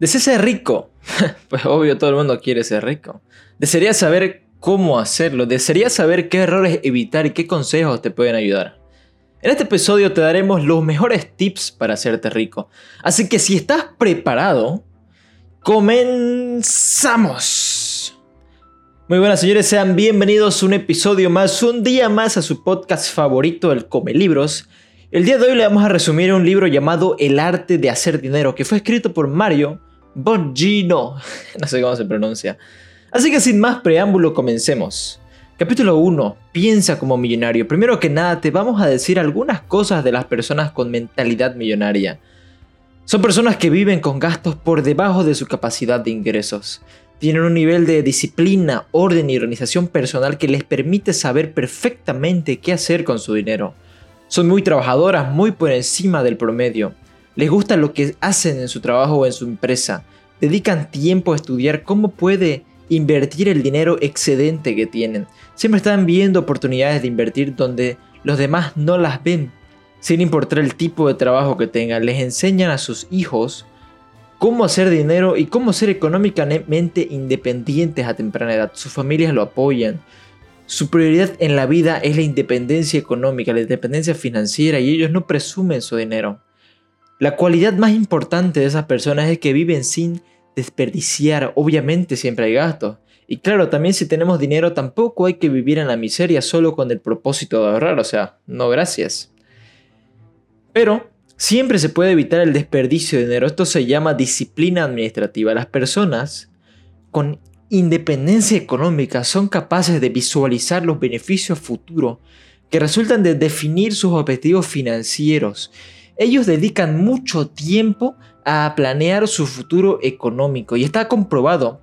¿Deseas ser rico? pues obvio, todo el mundo quiere ser rico. ¿Desearías saber cómo hacerlo? ¿Desearías saber qué errores evitar y qué consejos te pueden ayudar? En este episodio te daremos los mejores tips para hacerte rico. Así que si estás preparado, comenzamos. Muy buenas señores, sean bienvenidos a un episodio más, un día más a su podcast favorito, el Come Libros. El día de hoy le vamos a resumir un libro llamado El arte de hacer dinero, que fue escrito por Mario Bongino. No sé cómo se pronuncia. Así que sin más preámbulo, comencemos. Capítulo 1. Piensa como millonario. Primero que nada, te vamos a decir algunas cosas de las personas con mentalidad millonaria. Son personas que viven con gastos por debajo de su capacidad de ingresos. Tienen un nivel de disciplina, orden y organización personal que les permite saber perfectamente qué hacer con su dinero. Son muy trabajadoras, muy por encima del promedio. Les gusta lo que hacen en su trabajo o en su empresa. Dedican tiempo a estudiar cómo puede invertir el dinero excedente que tienen. Siempre están viendo oportunidades de invertir donde los demás no las ven. Sin importar el tipo de trabajo que tengan, les enseñan a sus hijos cómo hacer dinero y cómo ser económicamente independientes a temprana edad. Sus familias lo apoyan. Su prioridad en la vida es la independencia económica, la independencia financiera y ellos no presumen su dinero. La cualidad más importante de esas personas es que viven sin desperdiciar. Obviamente siempre hay gastos. Y claro, también si tenemos dinero tampoco hay que vivir en la miseria solo con el propósito de ahorrar, o sea, no gracias. Pero siempre se puede evitar el desperdicio de dinero. Esto se llama disciplina administrativa. Las personas con independencia económica son capaces de visualizar los beneficios futuros que resultan de definir sus objetivos financieros. Ellos dedican mucho tiempo a planear su futuro económico y está comprobado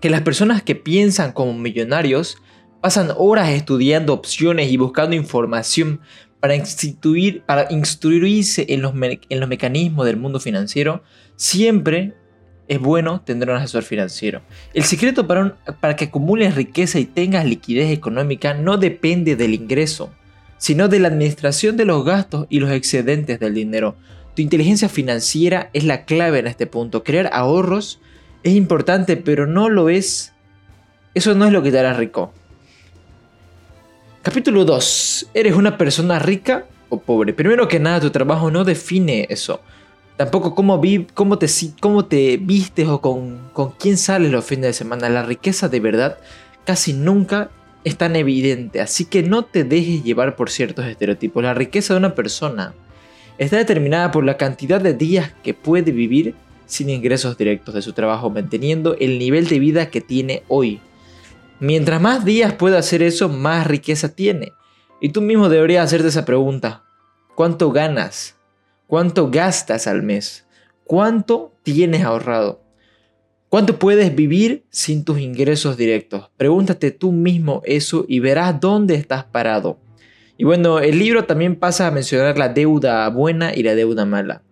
que las personas que piensan como millonarios pasan horas estudiando opciones y buscando información para, instruirse en los, en los mecanismos del mundo financiero, siempre es bueno tener un asesor financiero. El secreto para, para que acumules riqueza y tengas liquidez económica no depende del ingreso, sino de la administración de los gastos y los excedentes del dinero. Tu inteligencia financiera es la clave en este punto. Crear ahorros es importante, pero no lo es. Eso no es lo que te hará rico. Capítulo 2. ¿Eres una persona rica o pobre? Primero que nada, tu trabajo no define eso. Tampoco cómo, vi, cómo, te, cómo te vistes o con, con quién sales los fines de semana. La riqueza de verdad casi nunca es tan evidente, así que no te dejes llevar por ciertos estereotipos. La riqueza de una persona está determinada por la cantidad de días que puede vivir sin ingresos directos de su trabajo, manteniendo el nivel de vida que tiene hoy. Mientras más días pueda hacer eso, más riqueza tiene. Y tú mismo deberías hacerte esa pregunta. ¿Cuánto ganas? ¿Cuánto gastas al mes? ¿Cuánto tienes ahorrado? ¿Cuánto puedes vivir sin tus ingresos directos? Pregúntate tú mismo eso y verás dónde estás parado. Y bueno, el libro también pasa a mencionar la deuda buena y la deuda mala.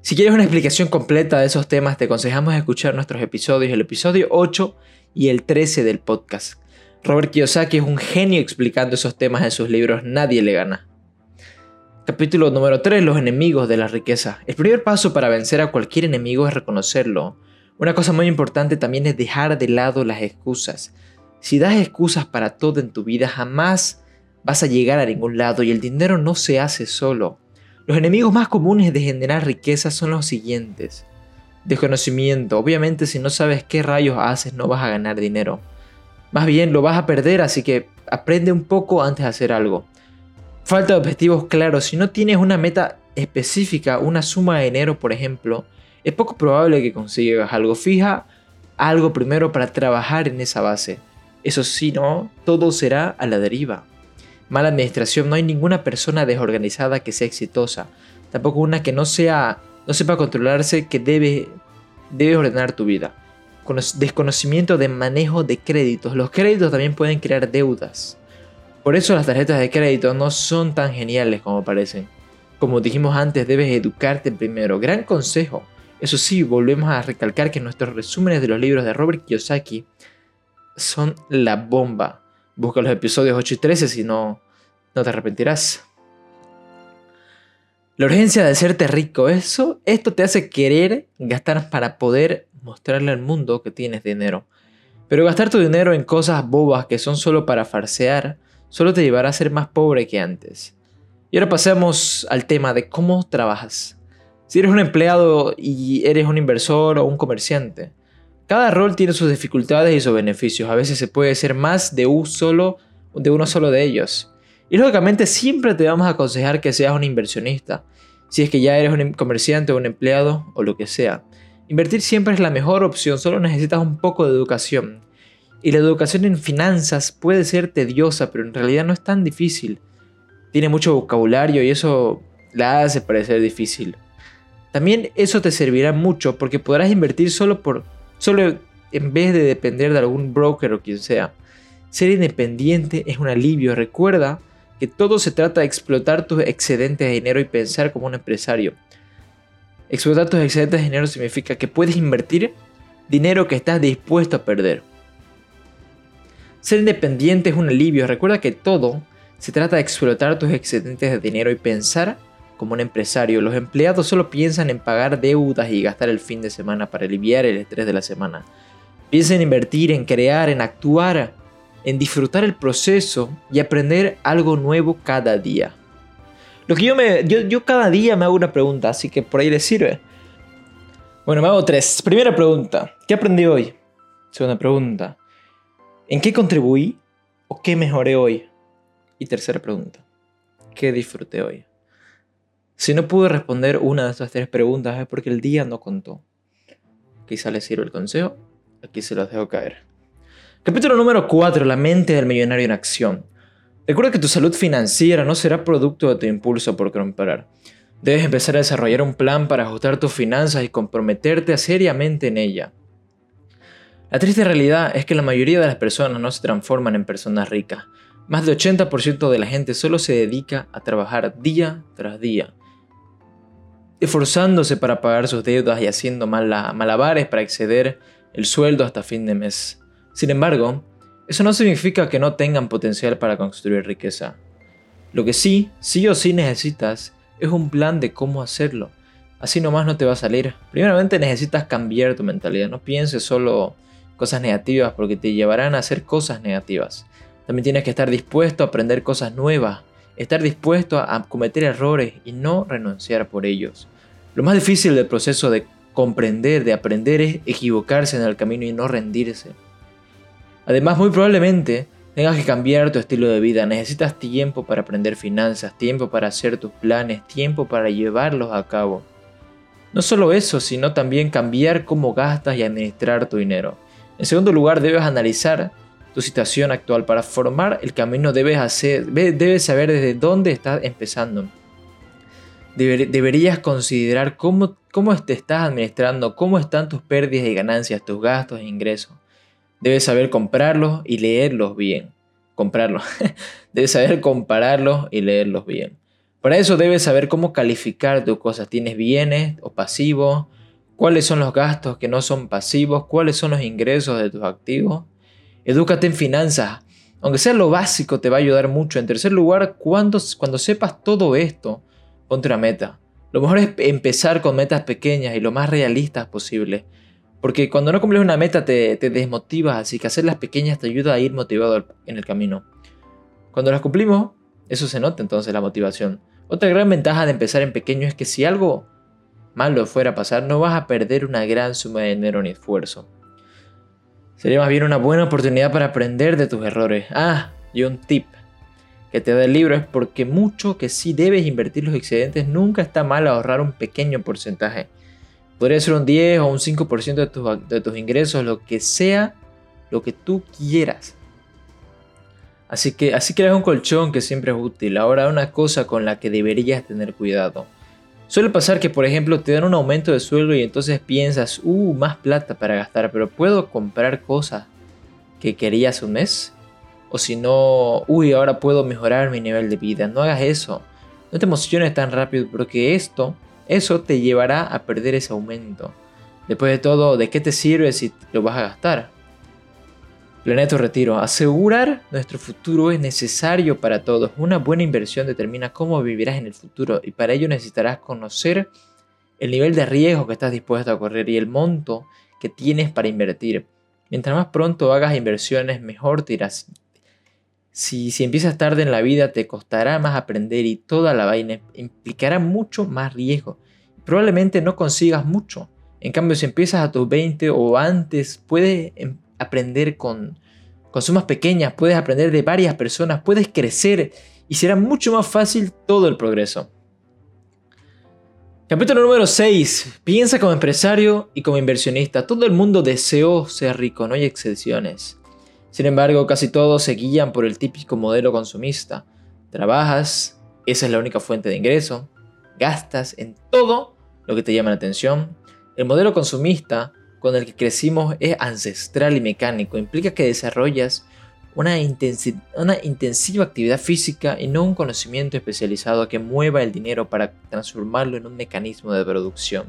Si quieres una explicación completa de esos temas, te aconsejamos escuchar nuestros episodios, el episodio 8 y el 13 del podcast. Robert Kiyosaki es un genio explicando esos temas en sus libros Nadie le gana. Capítulo número 3. Los enemigos de la riqueza. El primer paso para vencer a cualquier enemigo es reconocerlo. Una cosa muy importante también es dejar de lado las excusas. Si das excusas para todo en tu vida, jamás vas a llegar a ningún lado y el dinero no se hace solo. Los enemigos más comunes de generar riqueza son los siguientes. Desconocimiento. Obviamente si no sabes qué rayos haces no vas a ganar dinero. Más bien lo vas a perder, así que aprende un poco antes de hacer algo. Falta de objetivos claros. Si no tienes una meta específica, una suma de dinero por ejemplo, es poco probable que consigas algo. Fija algo primero para trabajar en esa base. Eso sí, no, todo será a la deriva mala administración, no hay ninguna persona desorganizada que sea exitosa. Tampoco una que no sea no sepa controlarse que debe debe ordenar tu vida. Con desconocimiento de manejo de créditos. Los créditos también pueden crear deudas. Por eso las tarjetas de crédito no son tan geniales como parecen. Como dijimos antes, debes educarte primero. Gran consejo. Eso sí, volvemos a recalcar que nuestros resúmenes de los libros de Robert Kiyosaki son la bomba. Busca los episodios 8 y 13 si no, no te arrepentirás. La urgencia de hacerte rico, eso, esto te hace querer gastar para poder mostrarle al mundo que tienes dinero. Pero gastar tu dinero en cosas bobas que son solo para farsear, solo te llevará a ser más pobre que antes. Y ahora pasemos al tema de cómo trabajas. Si eres un empleado y eres un inversor o un comerciante, cada rol tiene sus dificultades y sus beneficios. A veces se puede ser más de, de uno solo de ellos. Y lógicamente siempre te vamos a aconsejar que seas un inversionista, si es que ya eres un comerciante o un empleado o lo que sea. Invertir siempre es la mejor opción, solo necesitas un poco de educación. Y la educación en finanzas puede ser tediosa, pero en realidad no es tan difícil. Tiene mucho vocabulario y eso la hace parecer difícil. También eso te servirá mucho porque podrás invertir solo por solo en vez de depender de algún broker o quien sea. Ser independiente es un alivio. Recuerda que todo se trata de explotar tus excedentes de dinero y pensar como un empresario. Explotar tus excedentes de dinero significa que puedes invertir dinero que estás dispuesto a perder. Ser independiente es un alivio. Recuerda que todo se trata de explotar tus excedentes de dinero y pensar como un empresario, los empleados solo piensan en pagar deudas y gastar el fin de semana para aliviar el estrés de la semana. Piensa en invertir, en crear, en actuar, en disfrutar el proceso y aprender algo nuevo cada día. Lo que yo me. Yo, cada día me hago una pregunta, así que por ahí les sirve. Bueno, me hago tres. Primera pregunta: ¿Qué aprendí hoy? Segunda pregunta: ¿En qué contribuí o qué mejoré hoy? Y tercera pregunta: ¿Qué disfruté hoy? Si no pude responder una de estas tres preguntas es porque el día no contó. Quizá les sirve el consejo, aquí se los dejo caer. Capítulo número 4, la mente del millonario en acción. Recuerda que tu salud financiera no será producto de tu impulso por comprar. Debes empezar a desarrollar un plan para ajustar tus finanzas y comprometerte seriamente en ella. La triste realidad es que la mayoría de las personas no se transforman en personas ricas. Más del 80% de la gente solo se dedica a trabajar día tras día esforzándose para pagar sus deudas y haciendo malabares para exceder el sueldo hasta fin de mes. Sin embargo, eso no significa que no tengan potencial para construir riqueza. Lo que sí, sí o sí necesitas es un plan de cómo hacerlo. Así nomás no te va a salir. Primeramente necesitas cambiar tu mentalidad. No pienses solo cosas negativas porque te llevarán a hacer cosas negativas. También tienes que estar dispuesto a aprender cosas nuevas, estar dispuesto a cometer errores y no renunciar por ellos. Lo más difícil del proceso de comprender, de aprender, es equivocarse en el camino y no rendirse. Además, muy probablemente tengas que cambiar tu estilo de vida. Necesitas tiempo para aprender finanzas, tiempo para hacer tus planes, tiempo para llevarlos a cabo. No solo eso, sino también cambiar cómo gastas y administrar tu dinero. En segundo lugar, debes analizar tu situación actual. Para formar el camino debes, debes saber desde dónde estás empezando deberías considerar cómo, cómo te estás administrando, cómo están tus pérdidas y ganancias, tus gastos e ingresos. Debes saber comprarlos y leerlos bien. Comprarlos. debes saber compararlos y leerlos bien. Para eso debes saber cómo calificar tus cosas. ¿Tienes bienes o pasivos? ¿Cuáles son los gastos que no son pasivos? ¿Cuáles son los ingresos de tus activos? Edúcate en finanzas. Aunque sea lo básico, te va a ayudar mucho. En tercer lugar, cuando, cuando sepas todo esto, ponte una meta. Lo mejor es empezar con metas pequeñas y lo más realistas posible. Porque cuando no cumples una meta te, te desmotivas, así que hacerlas pequeñas te ayuda a ir motivado en el camino. Cuando las cumplimos, eso se nota entonces la motivación. Otra gran ventaja de empezar en pequeño es que si algo malo fuera a pasar, no vas a perder una gran suma de dinero ni esfuerzo. Sería más bien una buena oportunidad para aprender de tus errores. Ah, y un tip que te da el libro es porque mucho que sí debes invertir los excedentes, nunca está mal ahorrar un pequeño porcentaje. Podría ser un 10 o un 5% de tus, de tus ingresos, lo que sea, lo que tú quieras. Así que así creas un colchón que siempre es útil. Ahora una cosa con la que deberías tener cuidado. Suele pasar que por ejemplo te dan un aumento de sueldo y entonces piensas, uh, más plata para gastar, pero ¿puedo comprar cosas que quería hace un mes? O si no, uy, ahora puedo mejorar mi nivel de vida. No hagas eso. No te emociones tan rápido porque esto, eso te llevará a perder ese aumento. Después de todo, ¿de qué te sirve si lo vas a gastar? Planea tu retiro. Asegurar nuestro futuro es necesario para todos. Una buena inversión determina cómo vivirás en el futuro y para ello necesitarás conocer el nivel de riesgo que estás dispuesto a correr y el monto que tienes para invertir. Mientras más pronto hagas inversiones, mejor te irás. Si, si empiezas tarde en la vida, te costará más aprender y toda la vaina implicará mucho más riesgo. Probablemente no consigas mucho. En cambio, si empiezas a tus 20 o antes, puedes em, aprender con, con sumas pequeñas, puedes aprender de varias personas, puedes crecer y será mucho más fácil todo el progreso. Capítulo número 6. Piensa como empresario y como inversionista. Todo el mundo deseó ser rico, no hay excepciones. Sin embargo, casi todos se guían por el típico modelo consumista. Trabajas, esa es la única fuente de ingreso, gastas en todo lo que te llama la atención. El modelo consumista con el que crecimos es ancestral y mecánico. Implica que desarrollas una, intensiva actividad física y no un conocimiento especializado que mueva el dinero para transformarlo en un mecanismo de producción.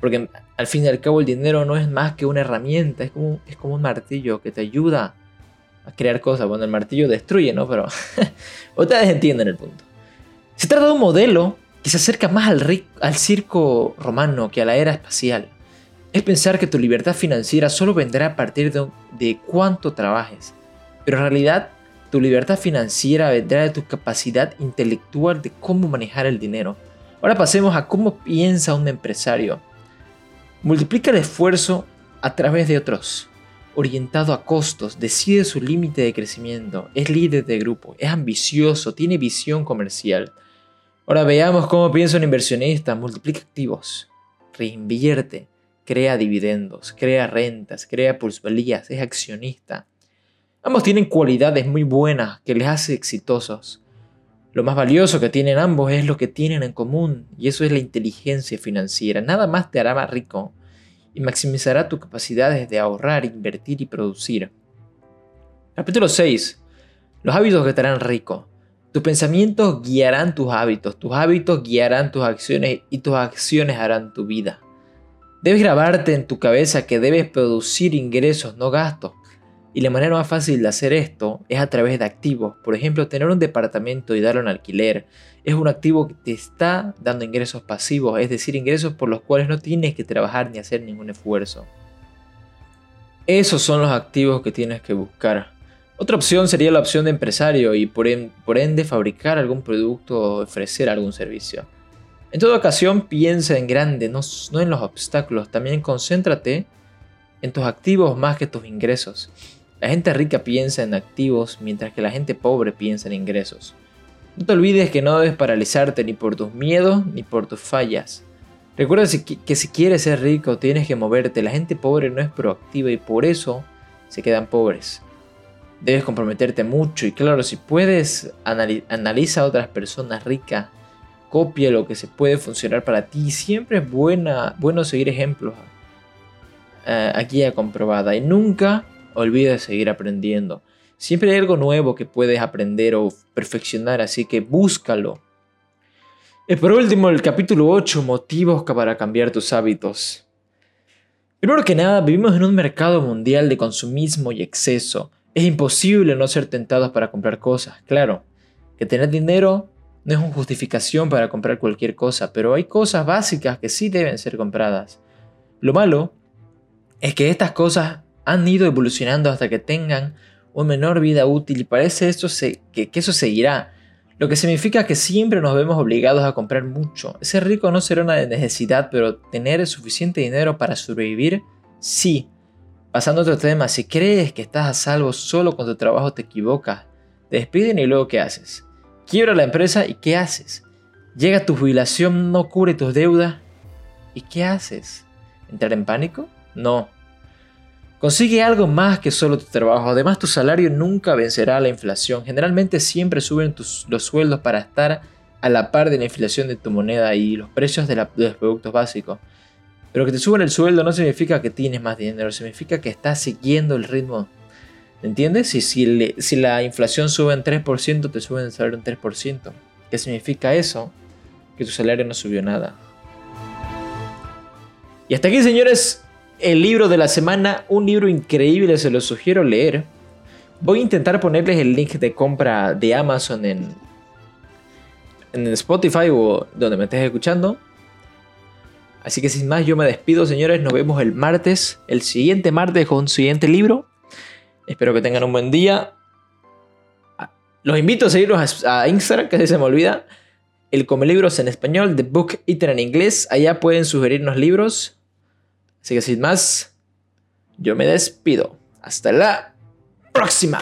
Porque al fin y al cabo el dinero no es más que una herramienta, es como, un martillo que te ayuda a crear cosas. Bueno, el martillo destruye, ¿no? Pero ustedes entienden el punto. Se trata de un modelo que se acerca más al circo romano que a la era espacial es pensar que tu libertad financiera solo vendrá a partir de, cuánto trabajes. Pero en realidad, tu libertad financiera vendrá de tu capacidad intelectual de cómo manejar el dinero. Ahora pasemos a cómo piensa un empresario. Multiplica el esfuerzo a través de otros. Orientado a costos, decide su límite de crecimiento, es líder de grupo, es ambicioso, tiene visión comercial. Ahora veamos cómo piensa un inversionista. Multiplica activos, reinvierte, crea dividendos, crea rentas, crea plusvalías, es accionista. Ambos tienen cualidades muy buenas que les hace exitosos. Lo más valioso que tienen ambos es lo que tienen en común, y eso es la inteligencia financiera. Nada más te hará más rico y maximizará tus capacidades de ahorrar, invertir y producir. Capítulo 6. Los hábitos que te harán rico. Tus pensamientos guiarán tus hábitos, tus hábitos guiarán tus acciones y tus acciones harán tu vida. Debes grabarte en tu cabeza que debes producir ingresos, no gastos. Y la manera más fácil de hacer esto es a través de activos. Por ejemplo, tener un departamento y darlo en alquiler es un activo que te está dando ingresos pasivos, es decir, ingresos por los cuales no tienes que trabajar ni hacer ningún esfuerzo. Esos son los activos que tienes que buscar. Otra opción sería la opción de empresario y por, ende fabricar algún producto o ofrecer algún servicio. En toda ocasión piensa en grande, no, en los obstáculos. También concéntrate en tus activos más que tus ingresos. La gente rica piensa en activos mientras que la gente pobre piensa en ingresos. No te olvides que no debes paralizarte ni por tus miedos ni por tus fallas. Recuerda que si quieres ser rico tienes que moverte. La gente pobre no es proactiva y por eso se quedan pobres. Debes comprometerte mucho y claro, si puedes, analiza a otras personas ricas copia lo que se puede funcionar para ti. Siempre es buena, bueno seguir ejemplos uh, aquí ya comprobada y nunca olvides seguir aprendiendo. Siempre hay algo nuevo que puedes aprender o perfeccionar, así que búscalo. Y por último, el capítulo 8, motivos para cambiar tus hábitos. Primero que nada, vivimos en un mercado mundial de consumismo y exceso. Es imposible no ser tentados para comprar cosas. Claro, que tener dinero no es una justificación para comprar cualquier cosa, pero hay cosas básicas que sí deben ser compradas. Lo malo es que estas cosas han ido evolucionando hasta que tengan una menor vida útil y parece que, que eso seguirá. Lo que significa que siempre nos vemos obligados a comprar mucho. Ser rico no será una necesidad, pero tener suficiente dinero para sobrevivir, sí. Pasando a otro tema, si crees que estás a salvo solo con tu trabajo te equivocas. Te despiden y luego ¿qué haces? Quiebra la empresa y ¿qué haces? Llega tu jubilación, no cubre tus deudas. ¿Y qué haces? ¿Entrar en pánico? No. Consigue algo más que solo tu trabajo. Además, tu salario nunca vencerá la inflación. Generalmente siempre suben los sueldos para estar a la par de la inflación de tu moneda y los precios de, los productos básicos. Pero que te suban el sueldo no significa que tienes más dinero, significa que estás siguiendo el ritmo ¿Entiendes? Si, si, la inflación sube en 3%, te suben el salario en 3%. ¿Qué significa eso? Que tu salario no subió nada. Y hasta aquí, señores, el libro de la semana, un libro increíble, se lo sugiero leer. Voy a intentar ponerles el link de compra de Amazon en, en Spotify o donde me estés escuchando. Así que sin más, yo me despido, señores. Nos vemos el martes, el siguiente martes con un siguiente libro. Espero que tengan un buen día. Los invito a seguirnos a Instagram, que se me olvida. El Come Libros en español, The Book Eater en inglés. Allá pueden sugerirnos libros. Así que sin más, yo me despido. Hasta la próxima.